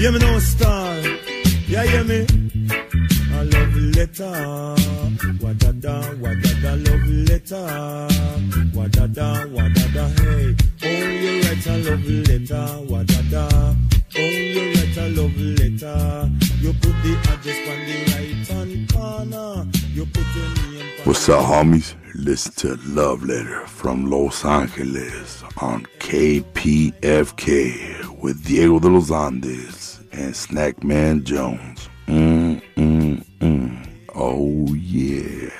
Hear me now, star. Yeah, hear me. A love letter. Wadada, wadada, love letter. Wadada, wadada, hey. Oh, you write a love letter. Wadada. Oh, you write a love letter. You put the address on the right hand corner. You put your name. What's up, homies? Listen to Love Letter from Los Angeles on KPFK with Diego de los Andes and Snackman Jones. Mm, mm, mm. Oh, yeah.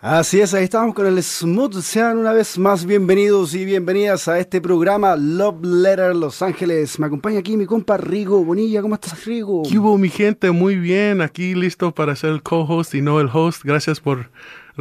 Así es, ahí estamos con el Smooth. Sean una vez más bienvenidos y bienvenidas a este programa Love Letter Los Ángeles. Me acompaña aquí mi compa Rigo Bonilla. ¿Cómo estás, Rigo? ¿Qué hubo, mi gente? Muy bien, aquí listo para ser el co-host y no el host. Gracias por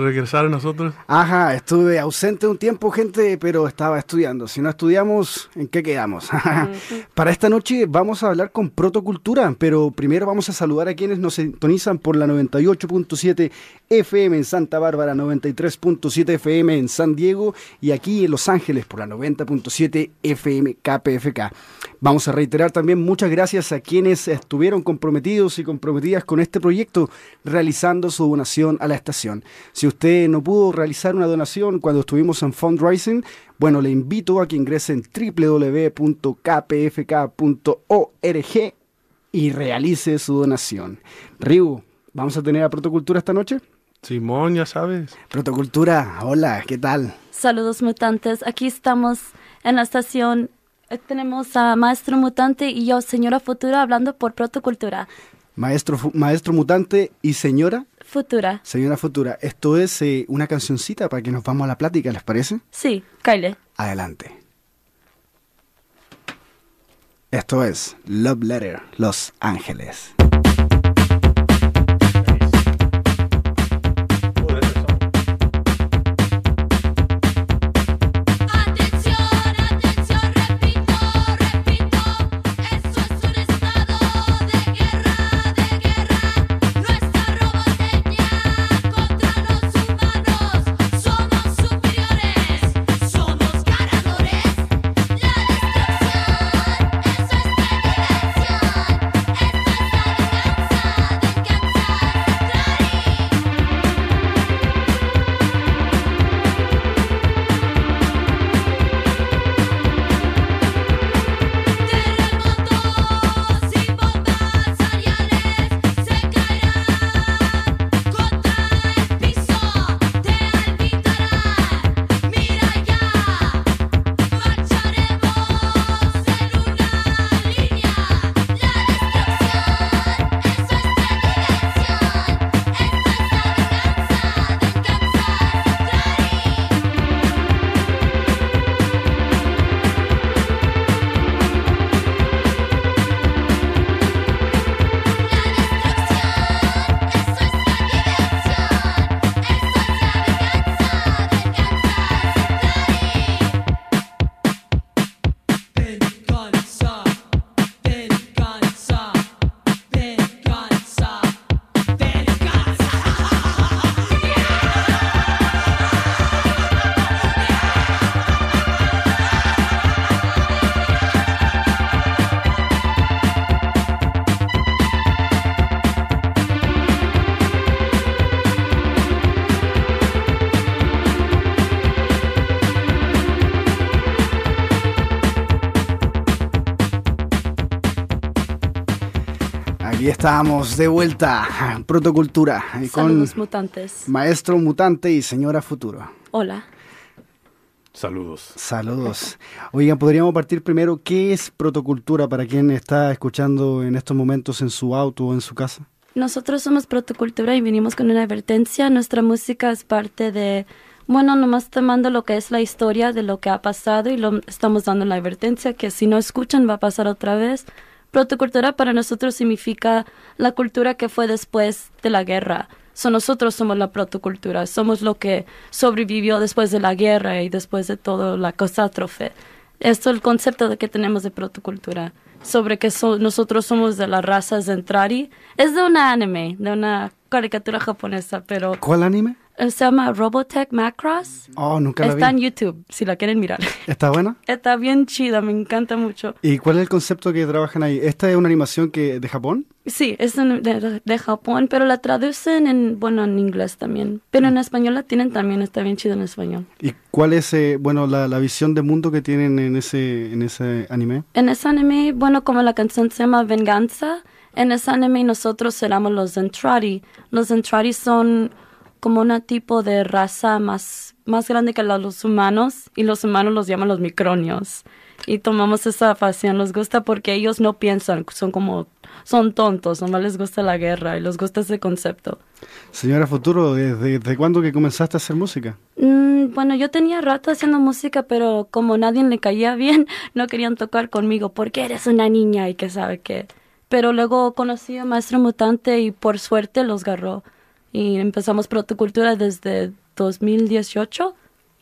regresar a nosotros. Ajá, estuve ausente un tiempo, gente, pero estaba estudiando. Si no estudiamos, ¿en qué quedamos? Para esta noche vamos a hablar con protocultura, pero primero vamos a saludar a quienes nos sintonizan por la 98.7 FM en Santa Bárbara, 93.7 FM en San Diego y aquí en Los Ángeles por la 90.7 FM KPFK. Vamos a reiterar también muchas gracias a quienes estuvieron comprometidos y comprometidas con este proyecto realizando su donación a la estación. Si usted no pudo realizar una donación cuando estuvimos en fundraising, bueno, le invito a que ingrese en www.kpfk.org y realice su donación. Riu, ¿vamos a tener a Protocultura esta noche? Simón, ya sabes. Protocultura, hola, ¿qué tal? Saludos mutantes. Aquí estamos en la estación. Tenemos a Maestro Mutante y yo, Señora Futura, hablando por Protocultura. Maestro, maestro mutante y señora, Futura. señora futura. Esto es eh, una cancioncita para que nos vamos a la plática, ¿les parece? Sí, Kyle. Adelante. Esto es Love Letter, Los Ángeles. Venganza, venganza, estamos de vuelta, Protocultura, eh, con Saludos mutantes. Maestro Mutante y Señora Futuro. Hola. Saludos. Saludos. Oigan, podríamos partir primero, ¿qué es protocultura para quien está escuchando en estos momentos en su auto o en su casa? Nosotros somos Protocultura y vinimos con una advertencia. Nuestra música es parte de, bueno, nomás tomando lo que es la historia de lo que ha pasado y lo estamos dando la advertencia que si no escuchan va a pasar otra vez. Protocultura para nosotros significa la cultura que fue después de la guerra. So, nosotros somos la protocultura, somos lo que sobrevivió después de la guerra y después de toda la catástrofe. Esto es el concepto de que tenemos de protocultura. Sobre que so- nosotros somos de las razas Zentrari. Es de una anime, de una caricatura japonesa, pero ¿Cuál anime? Eh, Se llama Robotech Macross. Oh, nunca la Está en vi. YouTube, si la quieren mirar. ¿Está buena? Está bien chida, me encanta mucho. ¿Y cuál es el concepto que trabajan ahí? ¿Esta es una animación que de Japón? Sí, es en- de, de Japón, pero la traducen en, bueno, en inglés también. Pero en español la tienen también, está bien chida en español. ¿Y cuál es, eh, bueno, la, la visión de mundo que tienen en ese, en ese anime? En ese anime, bueno, como la canción se llama Venganza, en ese anime nosotros éramos los Zentradi. Los Zentradi son como un tipo de raza más, más grande que los humanos y los humanos los llaman los micronios. Y tomamos esa pasión, nos gusta porque ellos no piensan, son como, son tontos, nomás les gusta la guerra y les gusta ese concepto. Señora Futuro, ¿desde, desde cuándo que comenzaste a hacer música? Mm, bueno, yo tenía rato haciendo música, pero como nadie le caía bien, no querían tocar conmigo porque eres una niña y que sabe qué. Pero luego conocí a Maestro Mutante y por suerte los agarró. Y empezamos Protocultura desde 2018.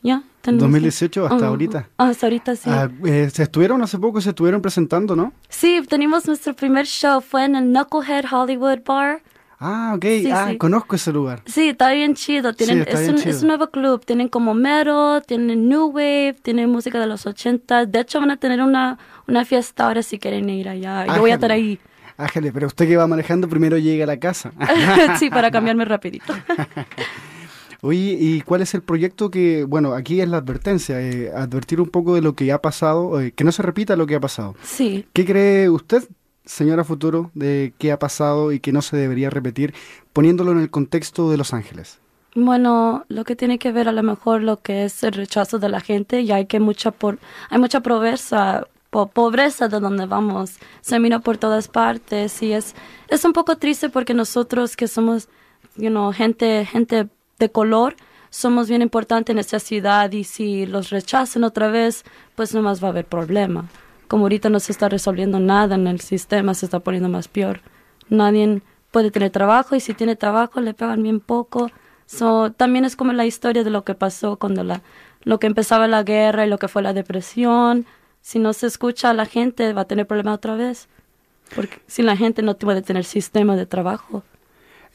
¿Ya? tenemos- 2018 hasta Ajá. ahorita. Ah, hasta ahorita sí. Ah, eh, se estuvieron hace poco, se estuvieron presentando, ¿no? Sí, tenemos nuestro primer show. Fue en el Knucklehead Hollywood Bar. Ah, ok. Sí, ah, sí. conozco ese lugar. Sí, está bien chido. Tienen, está es, bien un, chido. es un nuevo club. Tienen como metal, tienen new wave, tienen música de los 80. De hecho, van a tener una, una fiesta ahora si quieren ir allá. Yo voy a estar ahí. Ájale, pero usted que va manejando primero llega a la casa. sí, para cambiarme rapidito. Oye, ¿y cuál es el proyecto que, bueno, aquí es la advertencia, eh, advertir un poco de lo que ha pasado, eh, que no se repita lo que ha pasado. Sí, ¿Qué cree usted, señora Futuro, de qué ha pasado y que no se debería repetir, poniéndolo en el contexto de Los Ángeles? Bueno, lo que tiene que ver a lo mejor lo que es el rechazo de la gente y hay que mucha por hay mucha pobreza po- pobreza de donde vamos se mira por todas partes y es es un poco triste porque nosotros que somos you know, gente gente de color somos bien importantes en esta ciudad y si los rechazan otra vez pues no más va a haber problema como ahorita no se está resolviendo nada en el sistema se está poniendo más peor nadie puede tener trabajo y si tiene trabajo le pagan bien poco. So, también es como la historia de lo que pasó cuando la, lo que empezaba la guerra y lo que fue la depresión. Si no se escucha a la gente va a tener problemas otra vez. Porque si la gente no puede tener sistema de trabajo.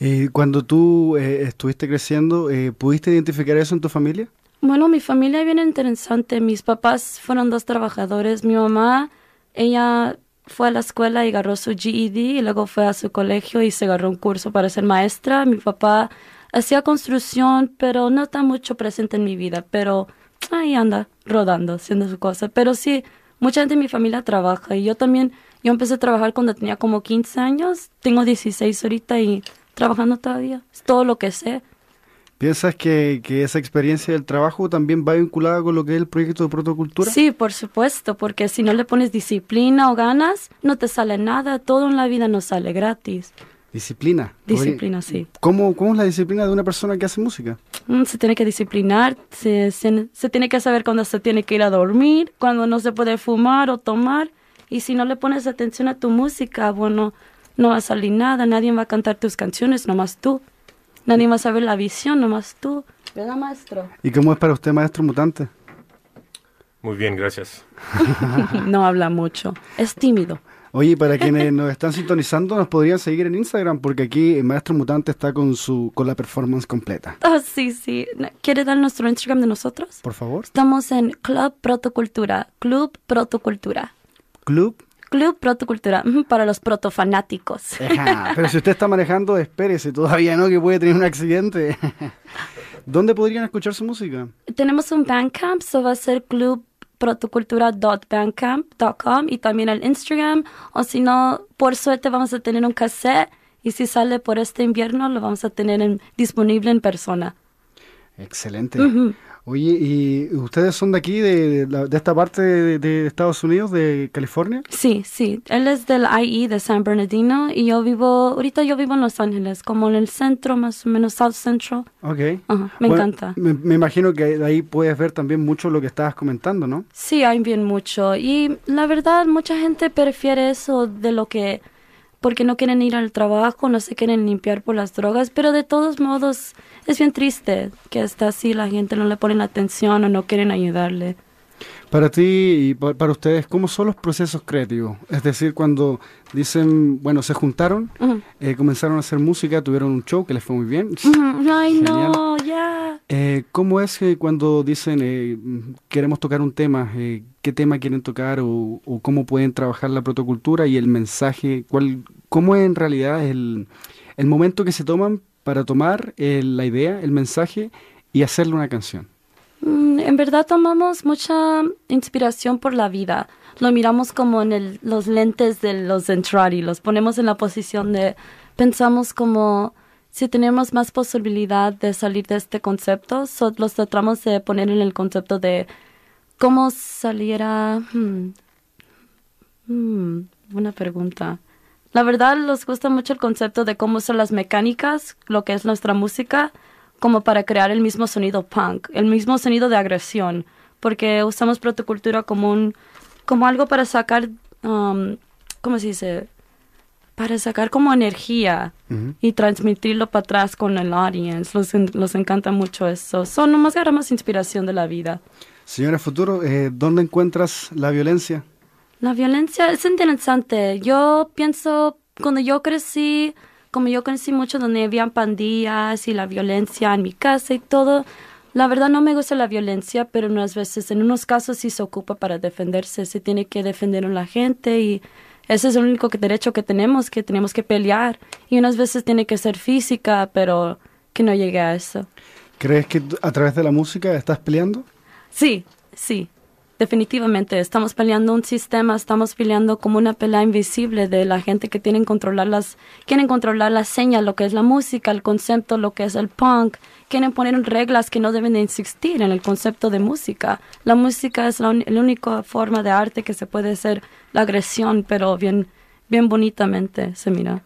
Eh, cuando tú eh, estuviste creciendo, eh, ¿pudiste identificar eso en tu familia? Bueno, mi familia es bien interesante. Mis papás fueron dos trabajadores. Mi mamá, ella fue a la escuela y agarró su GED y luego fue a su colegio y se agarró un curso para ser maestra. Mi papá hacía construcción, pero no está mucho presente en mi vida, pero ahí anda rodando, haciendo su cosa. Pero sí, mucha gente de mi familia trabaja y yo también, yo empecé a trabajar cuando tenía como 15 años, tengo 16 ahorita y trabajando todavía. Es todo lo que sé. ¿Piensas que, que esa experiencia del trabajo también va vinculada con lo que es el proyecto de protocultura? Sí, por supuesto, porque si no le pones disciplina o ganas, no te sale nada. Todo en la vida no sale gratis. Disciplina. Disciplina, sí. ¿Cómo, ¿Cómo es la disciplina de una persona que hace música? Mm, Se tiene que disciplinar, se, se, se tiene que saber cuándo se tiene que ir a dormir, cuándo no se puede fumar o tomar. Y si no le pones atención a tu música, bueno, no va a salir nada. Nadie va a cantar tus canciones, nomás tú. Nadie va a saber la visión, nomás tú. ¿Verdad, maestro? ¿Y cómo es para usted, maestro mutante? Muy bien, gracias. no habla mucho. Es tímido. Oye, para quienes nos están sintonizando, nos podrían seguir en Instagram, porque aquí el maestro mutante está con su con la performance completa. Ah, sí, sí. ¿Quiere dar nuestro Instagram de nosotros? Por favor. Estamos en Club Protocultura. Club Protocultura. Club. Club Protocultura. Para los protofanáticos. Ajá, Pero si usted está manejando, espérese, todavía no, que puede tener un accidente. ¿Dónde podrían escuchar su música? Tenemos un Bandcamp, so va a ser clubprotocultura.bandcamp.com y también el Instagram. O si no, por suerte vamos a tener un cassette y si sale por este invierno lo vamos a tener en- disponible en persona. Excelente. Oye, ¿y ustedes son de aquí, de, de esta parte de, de Estados Unidos, de California? Sí, sí. Él es del IE de San Bernardino y yo vivo, ahorita yo vivo en Los Ángeles, como en el centro, más o menos South Central. Ok. Ajá, me Bueno, encanta. Me, me imagino que de ahí puedes ver también mucho lo que estabas comentando, ¿no? Sí, hay bien mucho. Y la verdad, mucha gente prefiere eso de lo que... Porque no quieren ir al trabajo, no se quieren limpiar por las drogas, pero de todos modos es bien triste que está así, la gente no le pone la atención o no quieren ayudarle. Para ti y pa- para ustedes, ¿cómo son los procesos creativos? Es decir, cuando dicen, bueno, se juntaron, eh, comenzaron a hacer música, tuvieron un show que les fue muy bien. Ay, Genial. no, ya. Eh, ¿Cómo es que cuando dicen eh, queremos tocar un tema, eh, qué tema quieren tocar o, o cómo pueden trabajar la protocultura y el mensaje? ¿Cuál, ¿Cómo es en realidad el, el momento que se toman para tomar eh, la idea, el mensaje y hacerle una canción? Mm, En verdad tomamos mucha inspiración por la vida. Lo miramos como en el- los lentes de los Zentradi, los ponemos en la posición de, pensamos como si tenemos más posibilidad de salir de este concepto, so- los tratamos de poner en el concepto de cómo saliera... hmm, hmm, buena pregunta. La verdad, nos gusta mucho el concepto de cómo son las mecánicas, lo que es nuestra música, como para crear el mismo sonido punk, el mismo sonido de agresión, porque usamos protocultura como un, como algo para sacar, um, ¿cómo se dice? Para sacar como energía y transmitirlo para atrás con el audience. Los, los encanta mucho eso. Son nomás agarramos inspiración de la vida. Señora Futuro, eh, ¿dónde encuentras la violencia? La violencia es interesante. Yo pienso, cuando yo crecí, como yo crecí mucho donde habían pandillas y la violencia en mi casa y todo, la verdad no me gusta la violencia, pero unas veces, en unos casos sí se ocupa para defenderse, se tiene que defender a la gente y ese es el único derecho que tenemos, que tenemos que pelear. Y unas veces tiene que ser física, pero que no llegue a eso. ¿Crees que a través de la música estás peleando? Sí, sí, definitivamente. Estamos peleando un sistema, estamos peleando como una pelea invisible de la gente que tienen controlar las, quieren controlar la seña, lo que es la música, el concepto, lo que es el punk. Quieren poner reglas que no deben de existir en el concepto de música. La música es la, la única forma de arte que se puede hacer la agresión, pero bien, bien bonitamente se mira.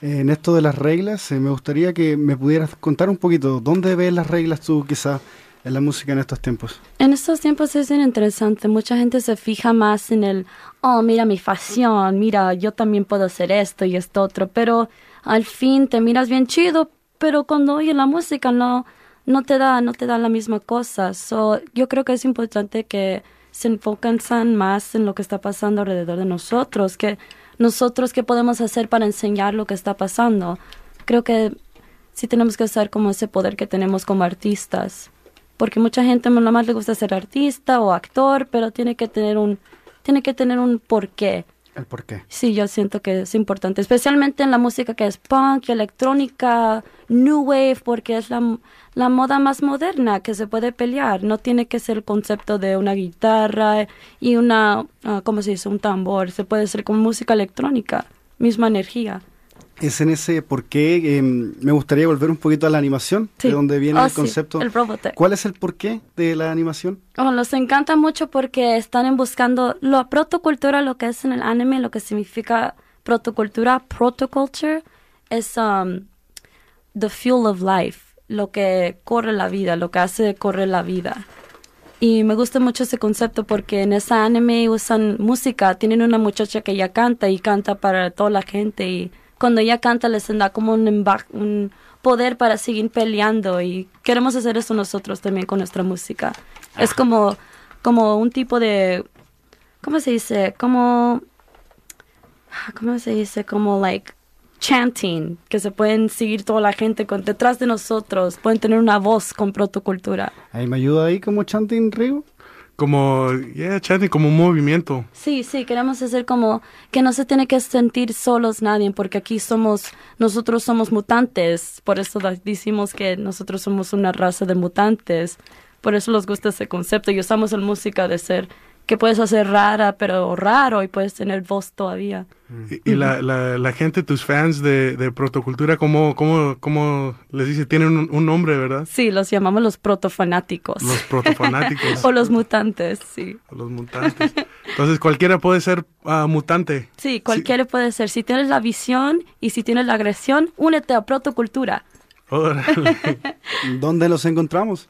En esto de las reglas, eh, me gustaría que me pudieras contar un poquito, ¿dónde ves las reglas tú quizá en la música en estos tiempos? En estos tiempos es interesante. Mucha gente se fija más en el, oh, mira mi fashion, mira, yo también puedo hacer esto y esto otro, pero al fin te miras bien chido, pero cuando oyes la música no, no te da, no te da la misma cosa. So, yo creo que es importante que se enfocan más en lo que está pasando alrededor de nosotros, que nosotros qué podemos hacer para enseñar lo que está pasando. Creo que sí tenemos que usar como ese poder que tenemos como artistas porque mucha gente nada más le gusta ser artista o actor, pero tiene que tener un tiene que tener un porqué. ¿El por qué? Sí, yo siento que es importante, especialmente en la música que es punk, electrónica, new wave, porque es la, la moda más moderna que se puede pelear. No tiene que ser el concepto de una guitarra y una, ah, ¿cómo se dice? Un tambor. Se puede ser como música electrónica, misma energía. Es en ese por qué eh, me gustaría volver un poquito a la animación, Sí. de donde viene Oh, el sí, concepto. el. ¿Cuál es el porqué de la animación? Oh, los encanta mucho porque están buscando la protocultura, lo que es en el anime, lo que significa protocultura, protoculture, es um, the fuel of life, lo que corre la vida, lo que hace correr la vida. Y me gusta mucho ese concepto porque en ese anime usan música, tienen una muchacha que ya canta y canta para toda la gente y cuando ella canta les da como un, un poder para seguir peleando y queremos hacer eso nosotros también con nuestra música. Es como, como un tipo de, ¿cómo se dice? Como, ¿cómo se dice? Como like chanting, que se pueden seguir toda la gente con, detrás de nosotros, pueden tener una voz con protocultura. Ahí me ayuda ahí como chanting Río. Como, yeah, chanting, como un movimiento. Sí, sí, queremos hacer como que no se tiene que sentir solos nadie, porque aquí somos, nosotros somos mutantes, por eso decimos que nosotros somos una raza de mutantes, por eso nos gusta ese concepto y usamos en música de ser que puedes hacer rara, pero raro y puedes tener voz todavía. Y, y la, la, la gente, tus fans de, de protocultura, ¿cómo, cómo, cómo les dice? Tienen un, un nombre, ¿verdad? Sí, los llamamos los protofanáticos. Los protofanáticos. o los mutantes, sí. los mutantes. Entonces cualquiera puede ser ah, mutante. Sí, cualquiera puede ser. Si tienes la visión y si tienes la agresión, únete a protocultura. ¿Dónde los encontramos?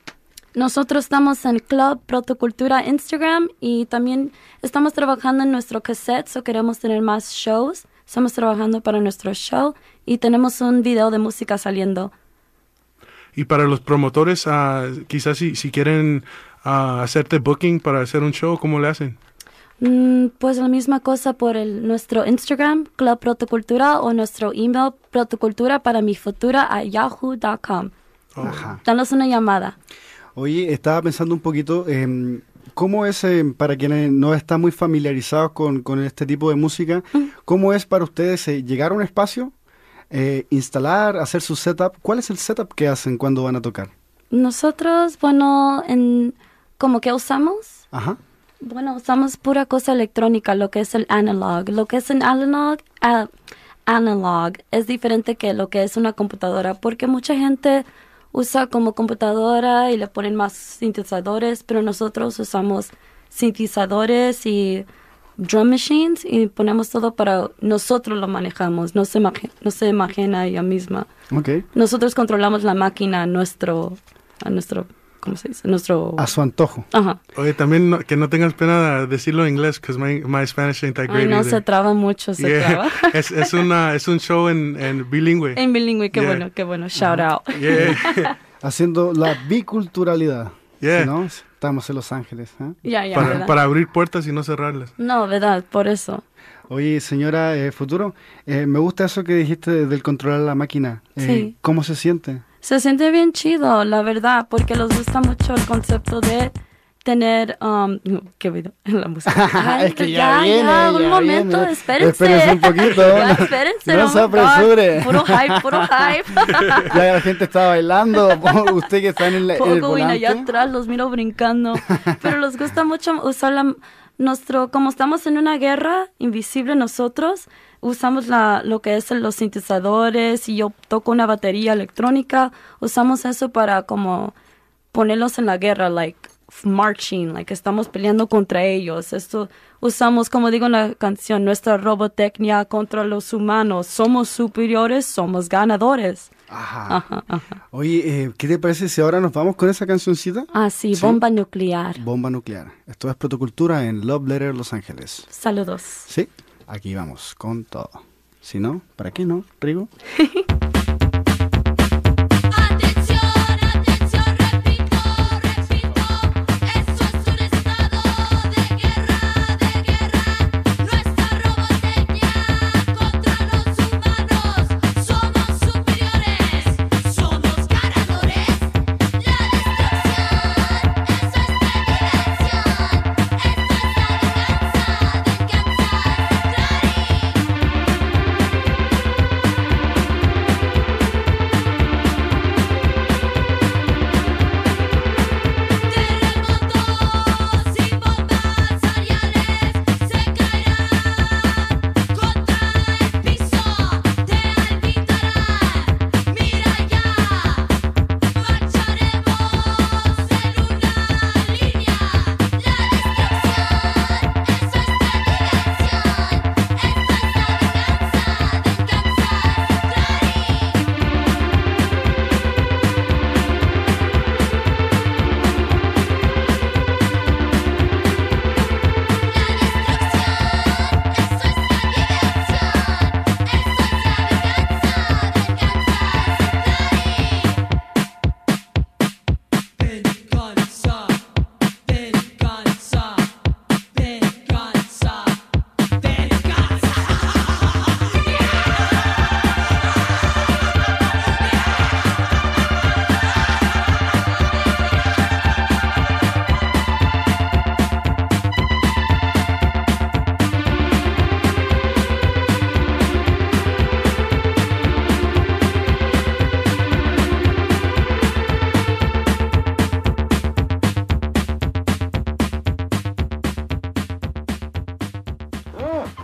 Nosotros estamos en Club Protocultura Instagram y también estamos trabajando en nuestro cassette, o queremos tener más shows. Estamos trabajando para nuestro show y tenemos un video de música saliendo. y para los promotores, ah, quizás si, si quieren ah, hacerte booking para hacer un show, ¿cómo le hacen? Mm, pues la misma cosa por el, nuestro Instagram, Club Protocultura, o nuestro email, protocultura para mi futura a yahoo.com. Ajá. Danos una llamada. Oye, estaba pensando un poquito, em, ¿cómo es, em, para quienes no están muy familiarizados con, con este tipo de música, cómo es para ustedes eh, llegar a un espacio, eh, instalar, hacer su setup? ¿Cuál es el setup que hacen cuando van a tocar? Nosotros, bueno, en, como que usamos, Ajá. bueno, usamos pura cosa electrónica, lo que es el analog. Lo que es el analog, ah, analog es diferente que lo que es una computadora, porque mucha gente usa como computadora y le ponen más sintetizadores, pero nosotros usamos sintetizadores y drum machines y ponemos todo para nosotros lo manejamos, no se, no se imagina ella misma. Ok. Nosotros controlamos la máquina a nuestro, a nuestro, ¿cómo se dice? Nuestro, A su antojo. ajá. Oye, también no- que no tengas pena de decirlo en inglés, because my, my Spanish ain't that Ay, great no, either. se traba mucho, se Yeah. traba. es, es, una, es un show en, en bilingüe. En bilingüe, qué Yeah. bueno, qué bueno. Shout out. Yeah. Haciendo la biculturalidad. Yeah. ¿sí, no? Estamos en Los Ángeles. ¿eh? Ya, ya, para, para abrir puertas y no cerrarlas. No, verdad, por eso. Oye, señora eh, Futuro, eh, me gusta eso que dijiste del controlar la máquina. Eh, Sí. ¿Cómo se siente? Se siente bien chido, la verdad, porque les gusta mucho el concepto de tener, um, qué video, la música. Ay, Es que ya viene, un ya momento, viene. espérense. Espérense un poquito. Ya, espérense. No oh se apresure. Puro hype, puro hype. Ya la gente está bailando, usted que está en el, en el poco vine allá volante. atrás, los miro brincando. Pero les gusta mucho usar la, nuestro, como estamos en una guerra invisible nosotros, usamos la, lo que es los sintetizadores y yo toco una batería electrónica, usamos eso para como ponerlos en la guerra, like marching, like estamos peleando contra ellos. Esto usamos, como digo en la canción, nuestra robotecnia contra los humanos. Somos superiores, somos ganadores. Ajá. Ajá, ajá. Oye, eh, ¿qué te parece si ahora nos vamos con esa cancioncita? Ah, sí, Sí. bomba nuclear. Bomba nuclear. Esto es Protocultura en Love Letter Los Ángeles. Saludos. Sí, aquí vamos con todo. Si no, ¿para qué no, Rigo?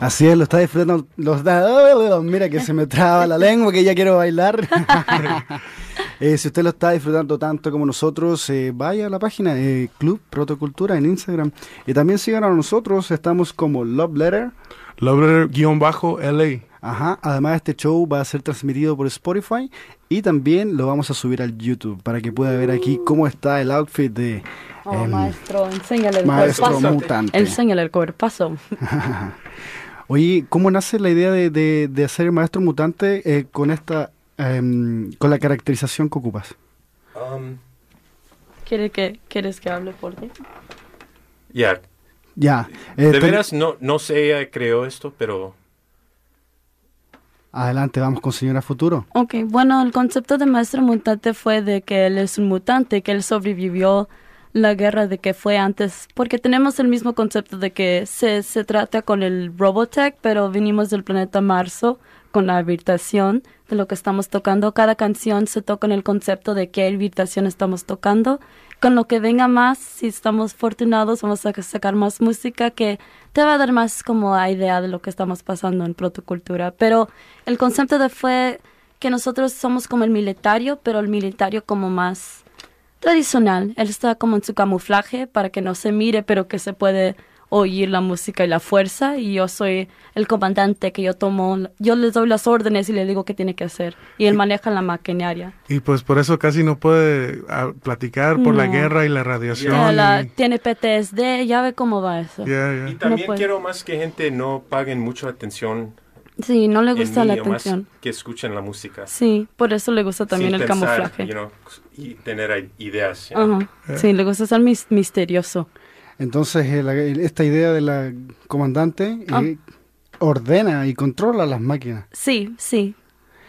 Así es, lo está disfrutando. Los da, mira que se me traba la lengua, que ya quiero bailar. Eh, si usted lo está disfrutando tanto como nosotros, eh, vaya a la página eh, Club Protocultura en Instagram. Y también sigan a nosotros, estamos como Love Letter. Lover-LA. Ajá, además este show va a ser transmitido por Spotify y también lo vamos a subir al YouTube para que pueda ver aquí cómo está el outfit de Oh, em, maestro, enséñale el Maestro cuerpazo. mutante. Enséñale el cuerpazo. Oye, ¿cómo nace la idea de, de, de hacer el maestro mutante eh, con esta em, con la caracterización que ocupas? Um, ¿Quiere que, ¿Quieres que hable por ti? yeah. Ya. eh, De veras, no, no sé, creó esto, pero Adelante, vamos con señora Futuro. Ok, bueno, el concepto de maestro mutante fue de que él es un mutante, que él sobrevivió la guerra de que fue antes, porque tenemos el mismo concepto de que se, se trata con el Robotech, pero vinimos del planeta Marzo con la habitación de lo que estamos tocando. Cada canción se toca en el concepto de qué habitación estamos tocando. Con lo que venga más, si estamos afortunados, vamos a sacar más música que te va a dar más como idea de lo que estamos pasando en protocultura. Pero el concepto de fue que nosotros somos como el militario, pero el militario como más tradicional. Él está como en su camuflaje para que no se mire, pero que se puede oír la música y la fuerza. Y yo soy el comandante que yo tomo, yo les doy las órdenes y le digo qué tiene que hacer. Y él maneja la maquinaria. Y pues por eso casi no puede ah, platicar por la No. guerra y la radiación. La- y- tiene PTSD, ya ve cómo va eso. Yeah, yeah. Y también puede. quiero más que gente no paguen mucha atención Sí, no le gusta mí, la o más atención. que escuchen la música. Sí, por eso le gusta también sin el pensar, camuflaje. you know, y tener ideas. you know. Ajá. Sí, le gusta ser mis- misterioso. Entonces, esta idea de la comandante Ah. eh, ordena y controla las máquinas. Sí, sí.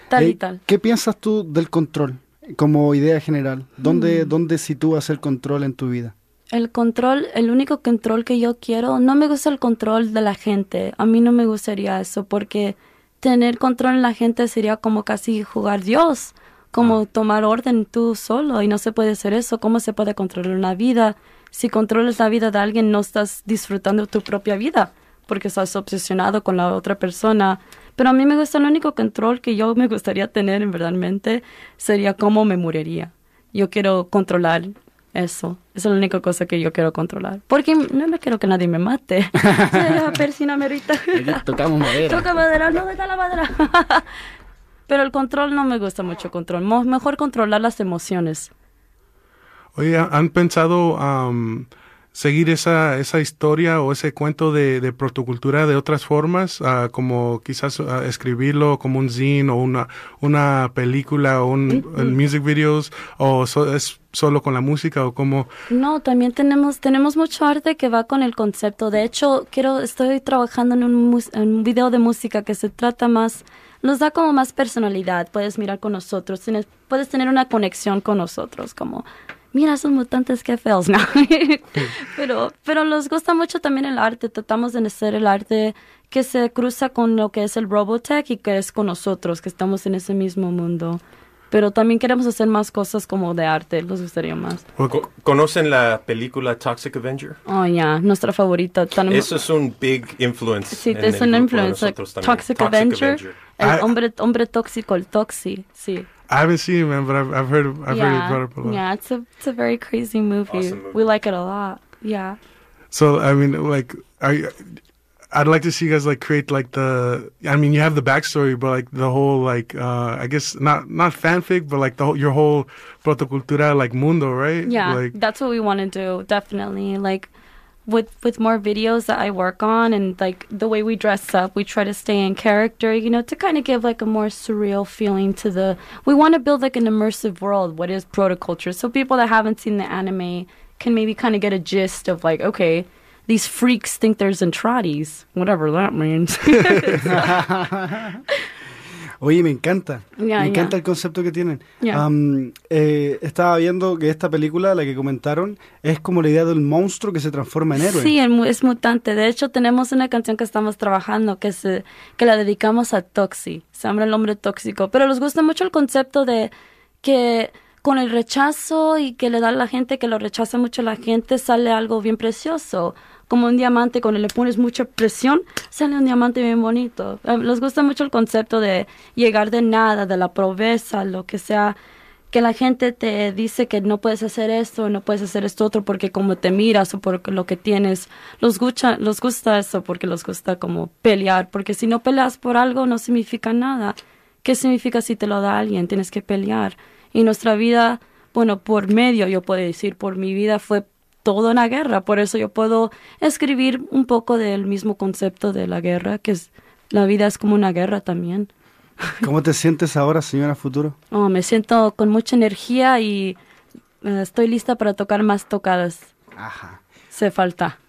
Tal y Eh, tal. ¿Qué piensas tú del control como idea general? ¿Dónde, Mm. ¿Dónde sitúas el control en tu vida? El control, el único control que yo quiero, no me gusta el control de la gente. A mí no me gustaría eso porque tener control en la gente sería como casi jugar Dios, como tomar orden tú solo y no se puede hacer eso. ¿Cómo se puede controlar una vida? Si controlas la vida de alguien, no estás disfrutando tu propia vida porque estás obsesionado con la otra persona. Pero a mí me gusta el único control que yo me gustaría tener en verdadmente sería cómo me moriría. Yo quiero controlar eso. Esa es la única cosa que yo quiero controlar. Porque no me quiero que nadie me mate. Persina. Tocamos madera. Toca madera, no está la madera. Pero el control no me gusta mucho control. Mejor controlar las emociones. Oye, ¿han pensado seguir esa, esa historia o ese cuento de, de protocultura de otras formas? Ah, como quizás ah, escribirlo como un zine o una, una película o un music videos o so- es solo con la música o como... No, también tenemos, tenemos mucho arte que va con el concepto. De hecho, quiero, estoy trabajando en un, en un video de música que se trata más, nos da como más personalidad. Puedes mirar con nosotros, tienes, puedes tener una conexión con nosotros, como, mira, esos mutantes, qué feos, ¿no? pero, pero nos gusta mucho también el arte. Tratamos de hacer el arte que se cruza con lo que es el Robotech y que es con nosotros, que estamos en ese mismo mundo. Pero también queremos hacer más cosas como de arte, nos gustaría más. Co- ¿Conocen la película Toxic Avenger? Oh, ya, nuestra favorita. Tan- Eso es un big influence. sí, en es una influencia. Toxic, Avenger. El Ah. hombre, hombre tóxico, el Toxi, sí. I haven't seen it, man, but I've, I've heard, I've heard it yeah, brought up a lot. yeah, it's a, it's a very crazy movie. Awesome movie. We like it a lot. Yeah. So I mean, like, I, I'd like to see you guys like create like the. I mean, you have the backstory, but like the whole like, uh, I guess not not fanfic, but like the whole, your whole protocultura like mundo, right? Yeah, Like, that's what we want to do. Definitely, like with with more videos that I work on, and like the way we dress up, we try to stay in character. You know, to kind of give like a more surreal feeling to the. We want to build like an immersive world. What is protoculture? So people that haven't seen the anime can maybe kind of get a gist of like, okay. These freaks think there's entratis, whatever that means. Oye, me encanta. Me encanta el concepto que tienen. Am, eh, estaba viendo que esta película, la que comentaron, es como la idea del monstruo que se transforma en héroe. Sí, es mutante. De hecho, tenemos una canción que estamos trabajando que, se, que la dedicamos a Toxi. Se llama el hombre tóxico. Pero les gusta mucho el concepto de que con el rechazo y que le da la gente, que lo rechaza mucho la gente, sale algo bien precioso. Como un diamante, cuando le pones mucha presión, sale un diamante bien bonito. Les gusta mucho el concepto de llegar de nada, de la pobreza, lo que sea que la gente te dice que no puedes hacer esto, no puedes hacer esto otro porque como te miras o por lo que tienes, los gusta, los gusta eso porque los gusta como pelear, porque si no peleas por algo no significa nada. ¿Qué significa si te lo da alguien? Tienes que pelear. Y nuestra vida, bueno, por medio, yo puedo decir, por mi vida fue toda una guerra, por eso yo puedo escribir un poco del mismo concepto de la guerra, que es la vida es como una guerra también. ¿Cómo te sientes ahora, señora Futuro? Oh, me siento con mucha energía y eh, estoy lista para tocar más tocadas. Ajá. Se falta.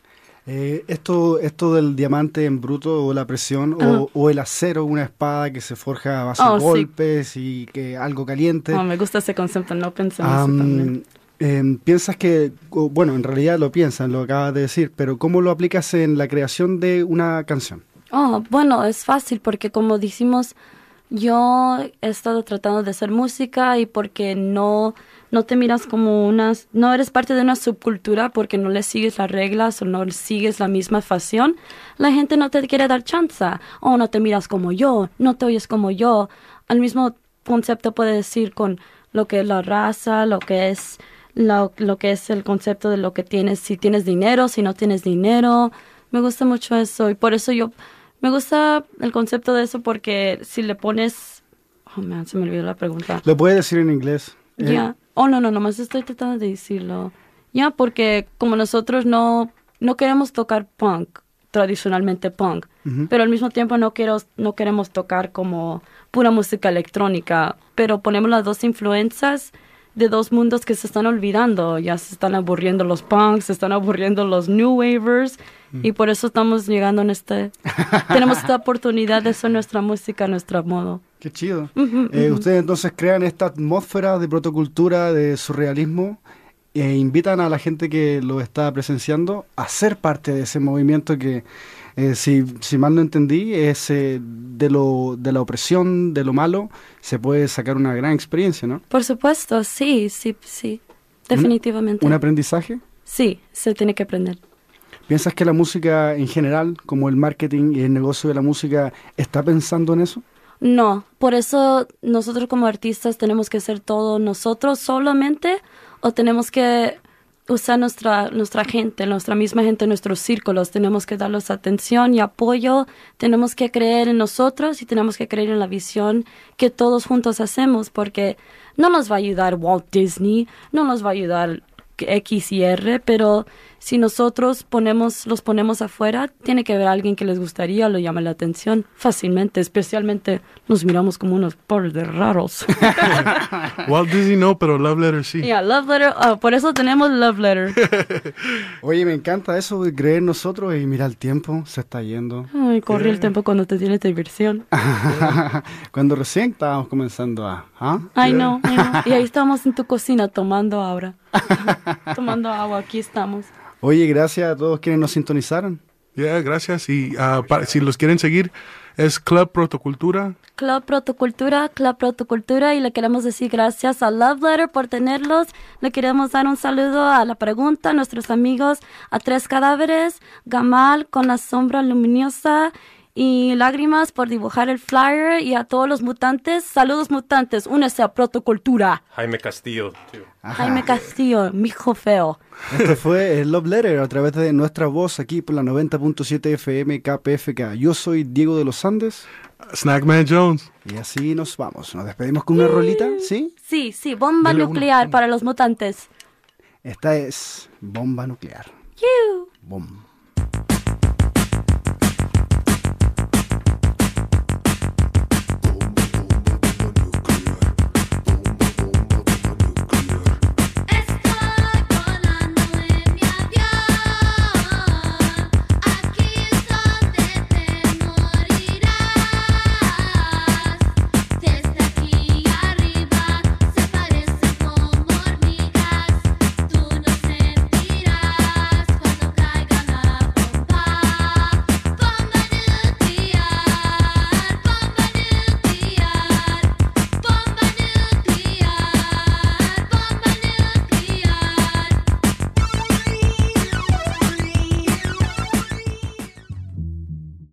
Eh, esto, esto del diamante en bruto o la presión o, o el acero, una espada que se forja a base Oh, de sí. golpes y que algo caliente. Oh, me gusta ese concepto, no pensé en eso también. em, piensas que, bueno, en realidad lo piensas, lo acabas de decir, pero ¿cómo lo aplicas en la creación de una canción? Oh, bueno, es fácil porque como decimos, yo he estado tratando de hacer música y porque no, no te miras como una, no eres parte de una subcultura porque no le sigues las reglas o no sigues la misma pasión, la gente no te quiere dar chance. O no te miras como yo, no te oyes como yo. Al mismo concepto puede decir con lo que es la raza, lo que es lo, lo que es el concepto de lo que tienes, si tienes dinero, si no tienes dinero. Me gusta mucho eso y por eso yo me gusta el concepto de eso porque si le pones oh man, se me olvidó la pregunta. Lo puedes decir en inglés. Ya. Oh, no, no, nomás estoy tratando de decirlo. Ya, porque como nosotros no no queremos tocar punk, tradicionalmente punk, pero al mismo tiempo no quiero no queremos tocar como pura música electrónica, pero ponemos las dos influencias de dos mundos que se están olvidando. Ya se están aburriendo los punks, se están aburriendo los new wavers y por eso estamos llegando en este tenemos esta oportunidad de hacer nuestra música a nuestro modo. Qué chido. Eh, ustedes entonces crean esta atmósfera de protocultura, de surrealismo, e invitan a la gente que lo está presenciando a ser parte de ese movimiento que, eh, si, si mal no entendí, es eh, de, lo, de la opresión, de lo malo, se puede sacar una gran experiencia, ¿no? Por supuesto, sí, sí, sí. Definitivamente. Un aprendizaje. Sí, se tiene que aprender. ¿Piensas que la música en general, como el marketing y el negocio de la música, está pensando en eso? No, por eso nosotros como artistas tenemos que hacer todo nosotros solamente o tenemos que usar nuestra, nuestra gente, nuestra misma gente, nuestros círculos, tenemos que darles atención y apoyo, tenemos que creer en nosotros y tenemos que creer en la visión que todos juntos hacemos, porque no nos va a ayudar Walt Disney, no nos va a ayudar X y R, pero si nosotros ponemos, los ponemos afuera, tiene que haber alguien que les gustaría, lo llama la atención fácilmente, especialmente nos miramos como unos pobres de raros. Walt Disney no, pero Love Letter sí. Yeah, Love Letter, ah, por eso tenemos Love Letter. Oye, me encanta eso de creer en nosotros y mira el tiempo, se está yendo. Ay, corre el tiempo cuando te tienes diversión. Cuando recién estábamos comenzando a... ¿ah? Ay, no, ay, no. Y ahí estamos en tu cocina tomando ahora. tomando agua, aquí estamos. Oye, gracias a todos quienes nos sintonizaron. Yeah, gracias. Y ah, pa- si los quieren seguir, es Club Protocultura. Club Protocultura, Club Protocultura, y le queremos decir gracias a Love Letter por tenerlos. Le queremos dar un saludo a la pregunta, a nuestros amigos, a Tres Cadáveres, Gamal con la sombra luminosa y Lágrimas por dibujar el flyer, y a todos los mutantes. Saludos mutantes, únese a Protocultura. Jaime Castillo. Jaime Castillo, mi hijo feo. Este fue el Love Letter a través de nuestra voz aquí por la 90.7 FM KPFK. Yo soy Diego de los Andes Snackman Jones. y así nos vamos. Nos despedimos con una rolita, ¿sí? Sí, sí, bomba Dale una, nuclear una. para los mutantes. Esta es Bomba Nuclear. You. Bomba.